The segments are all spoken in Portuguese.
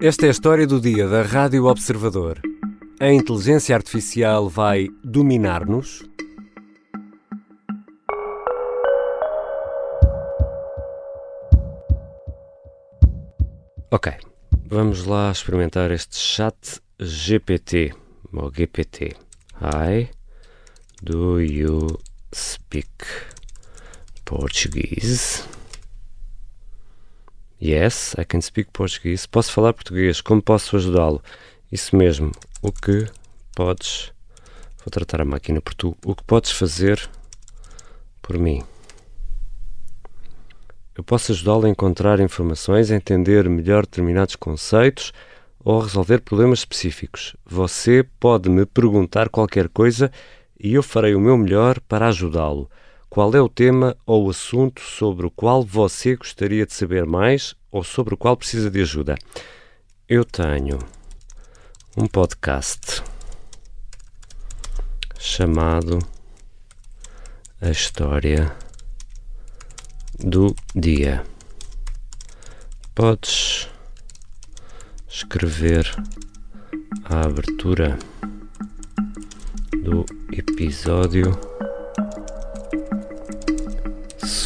Esta é a história do dia da Rádio Observador. A inteligência artificial vai dominar-nos? Ok, vamos lá experimentar este chat GPT ou GPT. Hi, do you speak Portuguese? Yes, I can speak Portuguese. Posso falar português. Como posso ajudá-lo? Isso mesmo. O que podes. Vou tratar a máquina por tu. O que podes fazer por mim? Eu posso ajudá-lo a encontrar informações, a entender melhor determinados conceitos ou a resolver problemas específicos. Você pode me perguntar qualquer coisa e eu farei o meu melhor para ajudá-lo. Qual é o tema ou o assunto sobre o qual você gostaria de saber mais ou sobre o qual precisa de ajuda? Eu tenho um podcast chamado A História do Dia. Podes escrever a abertura do episódio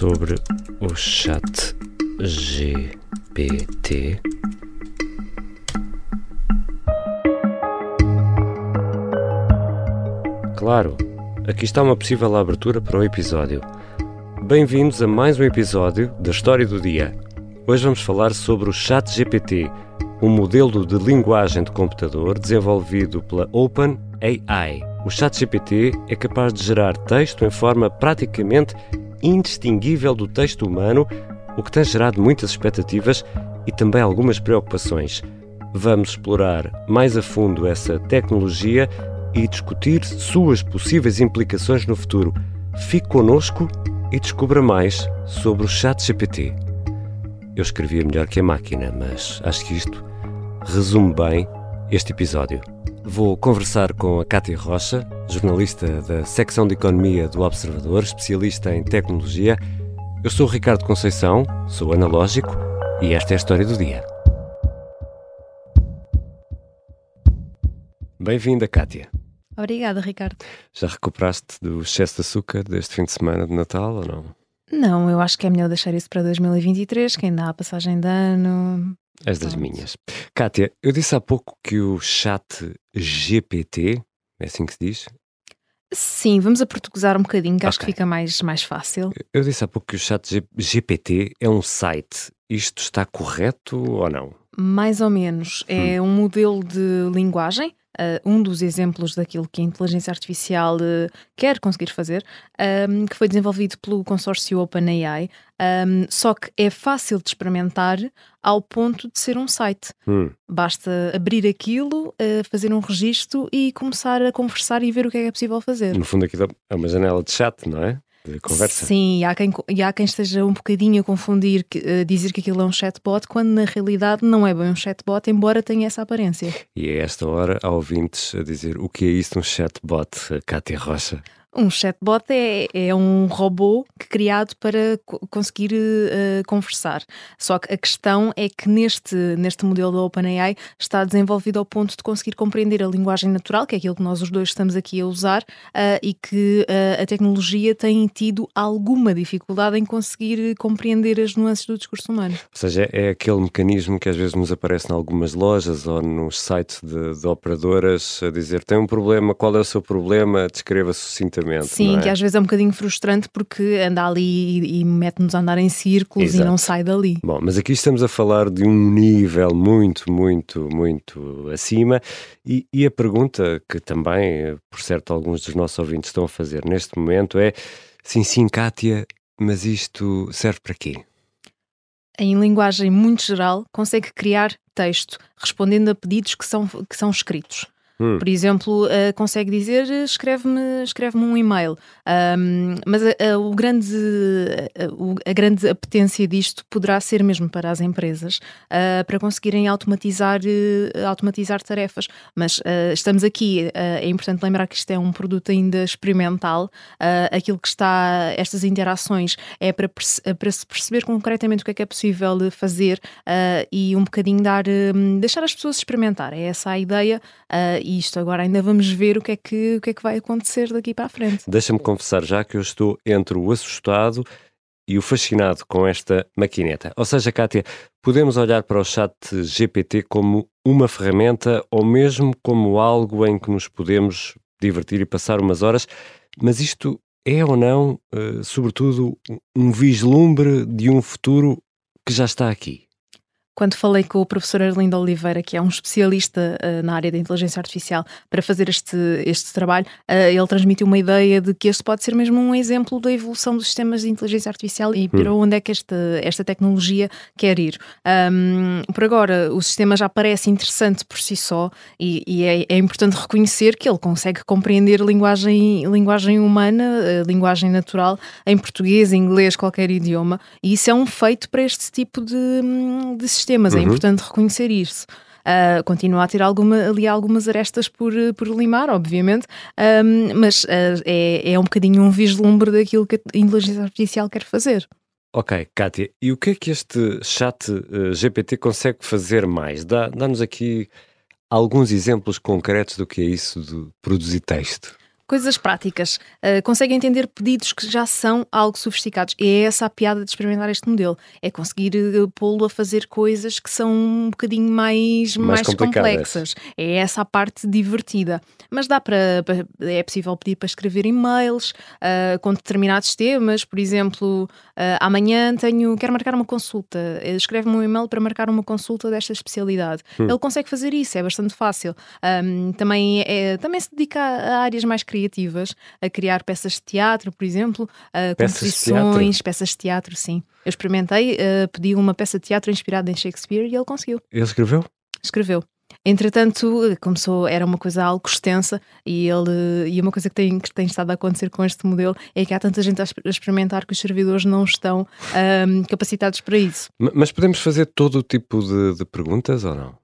sobre o chat GPT. Claro, aqui está uma possível abertura para o episódio. Bem-vindos a mais um episódio da História do Dia. Hoje vamos falar sobre o Chat GPT, um modelo de linguagem de computador desenvolvido pela OpenAI. O Chat GPT é capaz de gerar texto em forma praticamente indistinguível do texto humano, o que tem gerado muitas expectativas e também algumas preocupações. Vamos explorar mais a fundo essa tecnologia e discutir suas possíveis implicações no futuro. Fique connosco e descubra mais sobre o Chat GPT. Eu escrevia melhor que a máquina, mas acho que isto resume bem este episódio. Vou conversar com a Cátia Rocha, jornalista da secção de Economia do Observador, especialista em tecnologia. Eu sou o Ricardo Conceição, sou analógico e esta é a história do dia. Bem-vinda, Cátia. Obrigada, Ricardo. Já recuperaste do excesso de açúcar deste fim de semana de Natal ou não? Não, eu acho que é melhor deixar isso para 2023, que ainda há passagem de ano. És das minhas. Kátia, eu disse há pouco que o chat GPT, é assim que se diz? Sim, vamos a portuguesar um bocadinho, que okay. acho que fica mais, mais fácil. Eu disse há pouco que o chat GPT é um site. Isto está correto ou não? Mais ou menos. É hum. um modelo de linguagem uh, um dos exemplos daquilo que a inteligência artificial uh, quer conseguir fazer, um, que foi desenvolvido pelo consórcio OpenAI, um, só que é fácil de experimentar ao ponto de ser um site. Hum. Basta abrir aquilo, uh, fazer um registro e começar a conversar e ver o que é, que é possível fazer. No fundo, aquilo é uma janela de chat, não é? Conversa. Sim, e há quem, e há quem esteja um bocadinho a confundir, uh, dizer que aquilo é um chatbot, quando na realidade não é bem um chatbot, embora tenha essa aparência. E a esta hora há ouvintes a dizer o que é isso um chatbot, Cátia Rocha? Um chatbot é, é um robô criado para conseguir uh, conversar. Só que a questão é que neste, neste modelo da OpenAI está desenvolvido ao ponto de conseguir compreender a linguagem natural, que é aquilo que nós os dois estamos aqui a usar, uh, e que uh, a tecnologia tem tido alguma dificuldade em conseguir compreender as nuances do discurso humano. Ou seja, é aquele mecanismo que às vezes nos aparece em algumas lojas ou nos sites de, de operadoras a dizer tem um problema, qual é o seu problema, descreva sucintamente Sim, é? que às vezes é um bocadinho frustrante porque anda ali e, e mete-nos a andar em círculos Exato. e não sai dali. Bom, mas aqui estamos a falar de um nível muito, muito, muito acima e, e a pergunta que também, por certo, alguns dos nossos ouvintes estão a fazer neste momento é: sim, sim, Kátia, mas isto serve para quê? Em linguagem muito geral, consegue criar texto respondendo a pedidos que são, que são escritos. Hum. Por exemplo, uh, consegue dizer escreve-me escreve um e-mail. Um, mas a, a, o grande, a, a, grande apetência disto poderá ser mesmo para as empresas, uh, para conseguirem automatizar, uh, automatizar tarefas. Mas estamos aqui, é importante lembrar que isto é um produto ainda experimental. aquilo que está, estas interações é para, para se perceber concretamente o que é que é possível fazer e um bocadinho dar, deixar as pessoas experimentar. É essa a ideia isto agora ainda vamos ver o que é que, o que, é que vai acontecer daqui para a frente. Deixa-me confessar já que eu estou entre o assustado e o fascinado com esta maquineta. Ou seja, Kátia, podemos olhar para o chat GPT como uma ferramenta ou mesmo como algo em que nos podemos divertir e passar umas horas, mas isto é ou não, uh, sobretudo, um vislumbre de um futuro que já está aqui? Quando falei com o professor Arlindo Oliveira, que é um especialista uh, na área da inteligência artificial, para fazer este, este trabalho, uh, ele transmitiu uma ideia de que este pode ser mesmo um exemplo da evolução dos sistemas de inteligência artificial e para hum. onde é que esta, esta tecnologia quer ir. Um, por agora, o sistema já parece interessante por si só e, e é, é, importante reconhecer que ele consegue compreender linguagem, linguagem humana, uh, linguagem natural, em português, em inglês, qualquer idioma, e isso é um feito para este tipo de, de sistema sistemas, é uhum. é importante reconhecer isso. Uh, continua a ter alguma, ali algumas arestas por, por limar, obviamente, um, mas uh, é, é um bocadinho um vislumbre daquilo que a inteligência artificial quer fazer. Ok, Kátia, e o que é que este chat uh, GPT consegue fazer mais? Dá-nos dá aqui alguns exemplos concretos do que é isso de produzir texto. Coisas práticas. Uh, consegue entender pedidos que já são algo sofisticados. E é essa a piada de experimentar este modelo. É conseguir uh, pô-lo a fazer coisas que são um bocadinho mais, mais, mais complexas. É essa a parte divertida. Mas dá para. é possível pedir para escrever e-mails uh, com determinados temas. Por exemplo, amanhã tenho, quero marcar uma consulta. Escreve-me um e-mail para marcar uma consulta desta especialidade. Hum. Ele consegue fazer isso, é bastante fácil. Um, também, é, também se dedica a áreas mais criativas criativas, a criar peças de teatro, por exemplo, uh, composições, peças de teatro, sim. Eu experimentei, uh, pedi uma peça de teatro inspirada em Shakespeare e ele conseguiu. Ele escreveu? Escreveu. Entretanto, começou, era uma coisa algo extensa e ele e uma coisa que tem, que tem estado a acontecer com este modelo é que há tanta gente a experimentar que os servidores não estão um, capacitados para isso. Mas podemos fazer todo o tipo de, de perguntas ou não?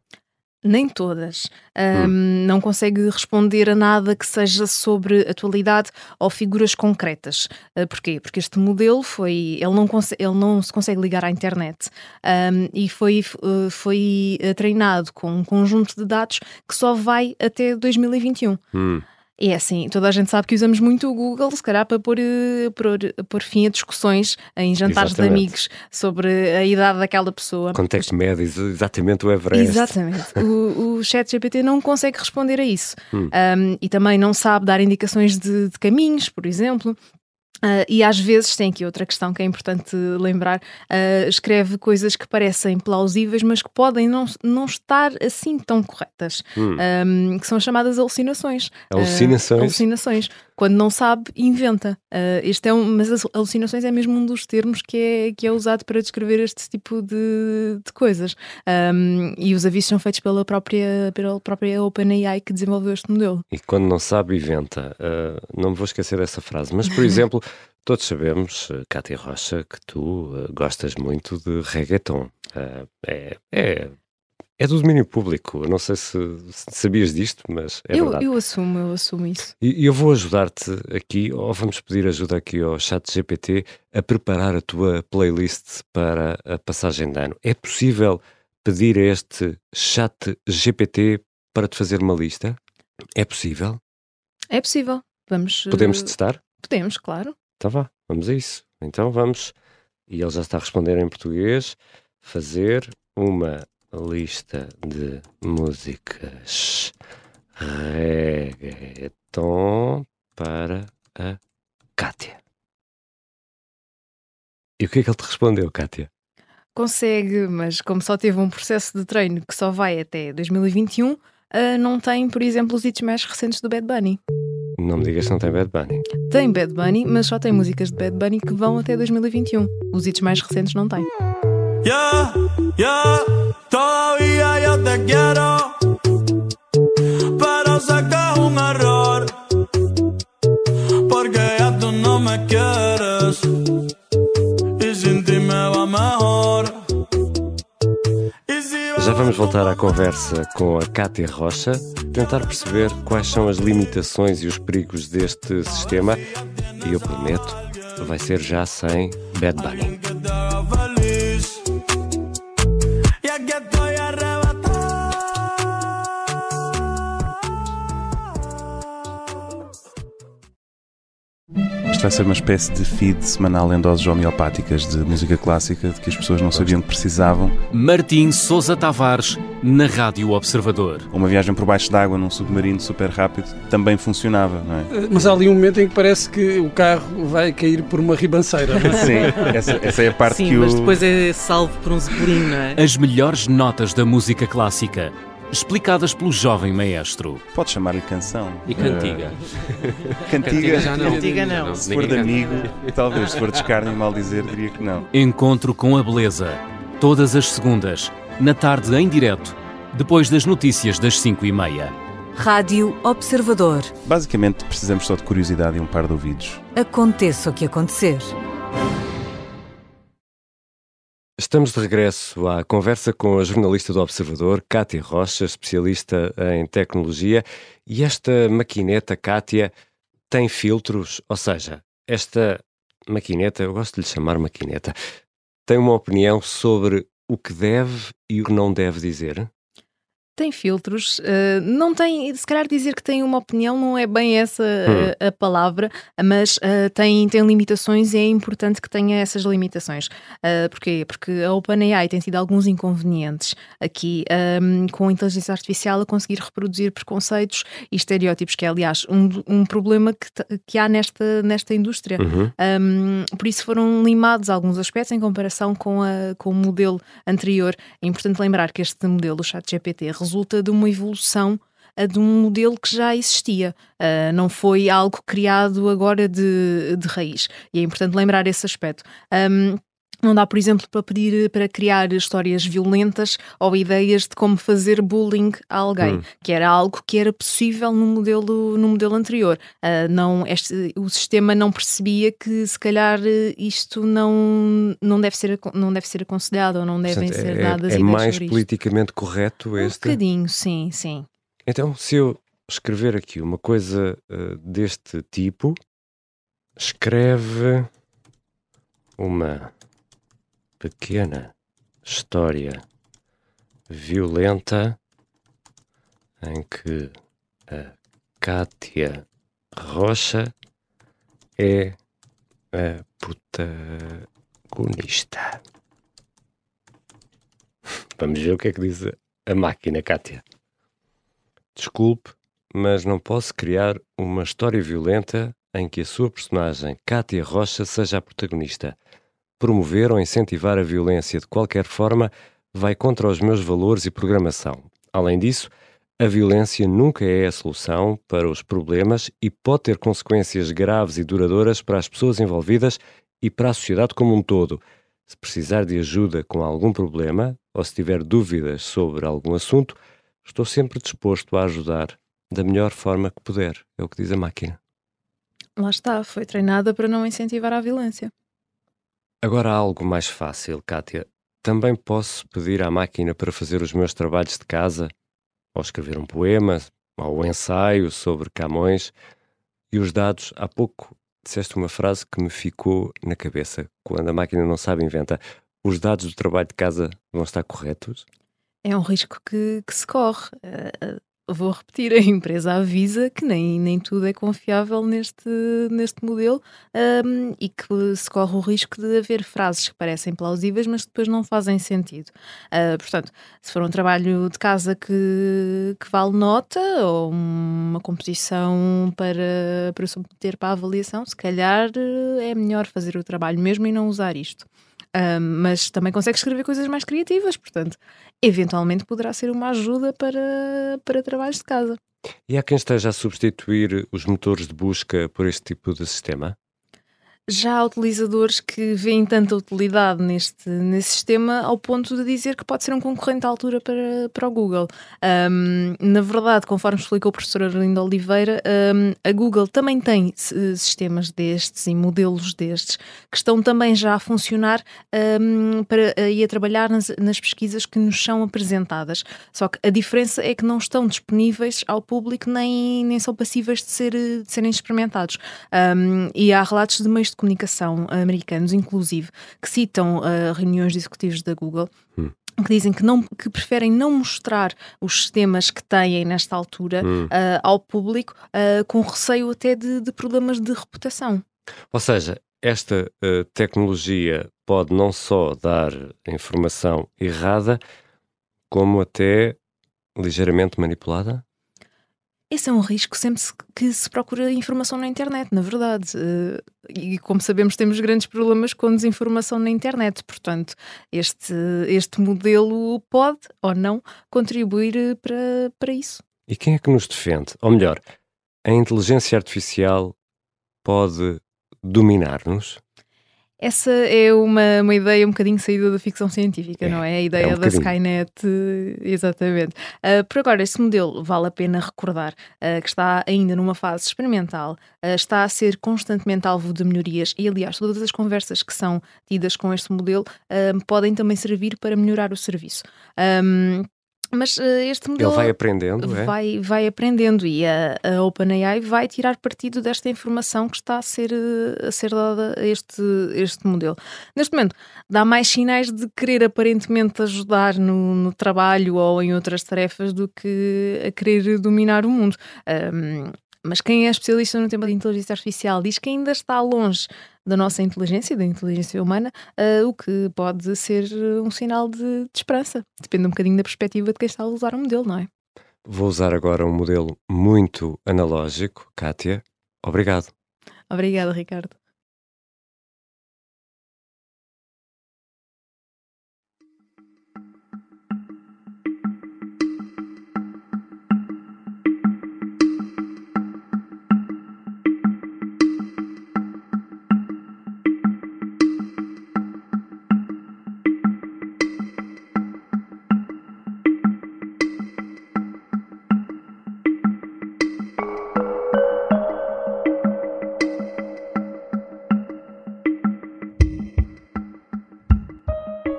Nem todas. Um, hum. Não consegue responder a nada que seja sobre atualidade ou figuras concretas. Uh, porquê? Porque este modelo foi. Ele não, ele não se consegue ligar à internet um, e foi, uh, foi uh, treinado com um conjunto de dados que só vai até 2021. Hum. E é assim, toda a gente sabe que usamos muito o Google, se calhar para pôr, eh, pôr, pôr fim a discussões em jantares exatamente. de amigos sobre a idade daquela pessoa. Contexto médio, exatamente o Everest. Exatamente. o, o chat GPT não consegue responder a isso. Hum. Um, e também não sabe dar indicações de, de caminhos, por exemplo. Uh, e às vezes tem aqui outra questão que é importante lembrar: uh, escreve coisas que parecem plausíveis, mas que podem não, não estar assim tão corretas, hum. um, que são chamadas alucinações. Alucinações. Uh, alucinações quando não sabe, inventa. Uh, este é um, mas as alucinações é mesmo um dos termos que é, que é usado para descrever este tipo de, de coisas. Um, e os avisos são feitos pela própria, pela própria OpenAI que desenvolveu este modelo. E quando não sabe, inventa. Uh, não me vou esquecer dessa frase. Mas, por exemplo, todos sabemos, Cátia Rocha, que tu uh, gostas muito de reggaeton. é, é é do domínio público. Não sei se, sabias disto, mas é eu, verdade. Eu assumo, eu assumo isso. E eu vou ajudar-te aqui, ou vamos pedir ajuda aqui ao chat GPT a preparar a tua playlist para a passagem de ano. É possível pedir a este chat GPT para te fazer uma lista? É possível? É possível. Vamos. Podemos uh, testar? Podemos, claro. Então vá, vamos a isso. Então vamos. E ele já está a responder em português. Fazer uma lista de músicas reggaeton para a Kátia. E o que é que ele te respondeu, Kátia? Consegue, mas como só teve um processo de treino que só vai até 2021, uh, ah, não tem, por exemplo, os hits mais recentes do Bad Bunny. Não me digas que não tem Bad Bunny. Tem Bad Bunny, mas só tem músicas de Bad Bunny que vão até 2021. Os hits mais recentes não tem. Yeah, yeah, todavía yo te quiero. Pero sé que es un error. Porque ya tú no me quieres. Sin ti me va mejor. Já vamos voltar à conversa com a Cátia Rocha, tentar perceber quais são as limitações e os perigos deste sistema. E eu prometo, vai ser já sem Bad Bunny. Isto vai ser uma espécie de feed semanal em doses homeopáticas de música clássica de que as pessoas não sabiam que precisavam. Martim Sousa Tavares, na Rádio Observador. Uma viagem por baixo d'água num submarino super rápido também funcionava, não é? Eh, Mas há ali um momento em que parece que o carro vai cair por uma ribanceira. não é? Sim, essa, essa é a parte Sim, que o. mas depois é salvo por um zeppelin, não é? As melhores notas da música clássica, explicadas pelo jovem maestro. Pode chamar-lhe canção. E cantiga? Eh, cantiga. já não. Cantiga não. Se for de amigo, talvez. Se for de escárnio e mal dizer, diria que não. Encontro com a beleza, todas as segundas, na tarde em direto, depois das notícias das 5 e meia. Rádio Observador. Basicamente, precisamos só de curiosidade e um par de ouvidos. Aconteça o que acontecer. Estamos de regresso à conversa com a jornalista do Observador, Cátia Rocha, especialista em tecnologia. E esta maquineta, Cátia, tem filtros, ou seja, esta maquineta, eu gosto de lhe chamar maquineta, tem uma opinião sobre o que deve e o que não deve dizer? Tem filtros, eh, não tem, se calhar dizer que tem uma opinião não é bem essa eh, a palavra, mas eh, tem, tem limitações e é importante que tenha essas limitações. Uh, porquê? Porque a OpenAI tem tido alguns inconvenientes aqui um, com a inteligência artificial a conseguir reproduzir preconceitos e estereótipos, que é aliás um, um problema que, que há nesta, nesta indústria. Uhum. Um, por isso foram limados alguns aspectos em comparação com, a, com o modelo anterior. É importante lembrar que este modelo, o ChatGPT, resulta de uma evolução de um modelo que já existia. Uh, não foi algo criado agora de, de raiz. E é importante lembrar esse aspecto. Um, não dá, por exemplo, para pedir para criar histórias violentas ou ideias de como fazer bullying a alguém, Hum. que era algo que era possível no modelo, no modelo anterior. Ah, não, este, o sistema não percebia que se calhar isto não, não, deve, ser, não deve ser aconselhado ou não devem Portanto, ser é, dadas é ideias mais politicamente correto Um este? bocadinho, sim, sim. Então, se eu escrever aqui uma coisa eh, deste tipo, escreve uma pequena história violenta em que a Cátia Rocha é a protagonista. Vamos ver o que é que diz a máquina, Cátia. Desculpe, mas não posso criar uma história violenta em que a sua personagem, Cátia Rocha, seja a protagonista. Promover ou incentivar a violência de qualquer forma vai contra os meus valores e programação. Além disso, a violência nunca é a solução para os problemas e pode ter consequências graves e duradouras para as pessoas envolvidas e para a sociedade como um todo. Se precisar de ajuda com algum problema ou se tiver dúvidas sobre algum assunto, Estou sempre disposto a ajudar da melhor forma que puder, é o que diz a máquina. Lá está, foi treinada para não incentivar a violência. Agora há algo mais fácil, Kátia. Também posso pedir à máquina para fazer os meus trabalhos de casa, ou escrever um poema, ou um ensaio sobre Camões. E os dados, há pouco disseste uma frase que me ficou na cabeça. Quando a máquina não sabe, inventa. Os dados do trabalho de casa vão estar corretos? É um risco que, que se corre. Vou repetir, a empresa avisa que nem, nem tudo é confiável neste, neste modelo ahm, e que se corre o risco de haver frases que parecem plausíveis, mas que depois não fazem sentido. Ah, portanto, se for um trabalho de casa que, que vale nota ou uma composição para, para submeter para a avaliação, se calhar eh, é melhor fazer o trabalho mesmo e não usar isto. Ah, mas também consegue escrever coisas mais criativas, portanto, eventualmente poderá ser uma ajuda para, para trabalhos de casa. E há quem esteja a substituir os motores de busca por este tipo de sistema? Já há utilizadores que veem tanta utilidade neste, nesse sistema ao ponto de dizer que pode ser um concorrente à altura para, para o Google. Um, na verdade, conforme explicou o professor Arlindo Oliveira, um, a Google também tem sistemas destes e modelos destes que estão também já a funcionar um, para, e a trabalhar nas, nas pesquisas que nos são apresentadas. Só que a diferença é que não estão disponíveis ao público nem, nem são passíveis de, ser, de serem experimentados. e há relatos de meios de comunicação americanos, inclusive, que citam uh, reuniões de executivos da Google. Hum que dizem que, não, que preferem não mostrar os sistemas que têm nesta altura hum. uh, ao público, uh, com receio até de, de, problemas de reputação. Ou seja, esta uh, tecnologia pode não só dar informação errada, como até ligeiramente manipulada? Esse é um risco sempre que se procura informação na internet, na verdade. Eh, e como sabemos, temos grandes problemas com desinformação na internet. Portanto, este, este modelo pode ou não contribuir eh, para, para isso. E quem é que nos defende? Ou melhor, a inteligência artificial pode dominar-nos? Essa é uma, uma ideia um bocadinho saída da ficção científica, é, não é? A ideia é um da Skynet, exatamente. Uh, por agora, este modelo vale a pena recordar uh, que está ainda numa fase experimental, uh, está a ser constantemente alvo de melhorias e, aliás, todas as conversas que são tidas com este modelo podem também servir para melhorar o serviço. Um, mas uh, este modelo. Ele vai aprendendo, é? vai, vai aprendendo e a, a OpenAI vai tirar partido desta informação que está a ser, uh, a ser dada a este, este modelo. Neste momento, dá mais sinais de querer aparentemente ajudar no, no trabalho ou em outras tarefas do que a querer dominar o mundo. Um, mas quem é especialista no tema de inteligência artificial diz que ainda está longe da nossa inteligência, da inteligência humana, uh, o que pode ser um sinal de, de, esperança. Depende um bocadinho da perspectiva de quem está a usar o modelo, não é? Vou usar agora um modelo muito analógico. Kátia, obrigado. Obrigada, Ricardo.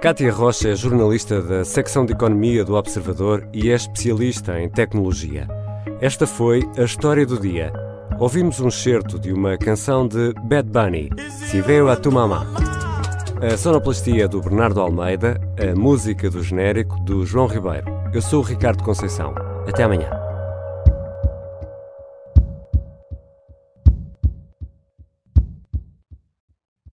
Kátia Rocha é jornalista da secção de Economia do Observador e é especialista em tecnologia. Esta foi a história do dia. Ouvimos um certo de uma canção de Bad Bunny, Si Veo a Tu Mamá. A sonoplastia do Bernardo Almeida, a música do genérico do João Ribeiro. Eu sou o Ricardo Conceição. Até amanhã.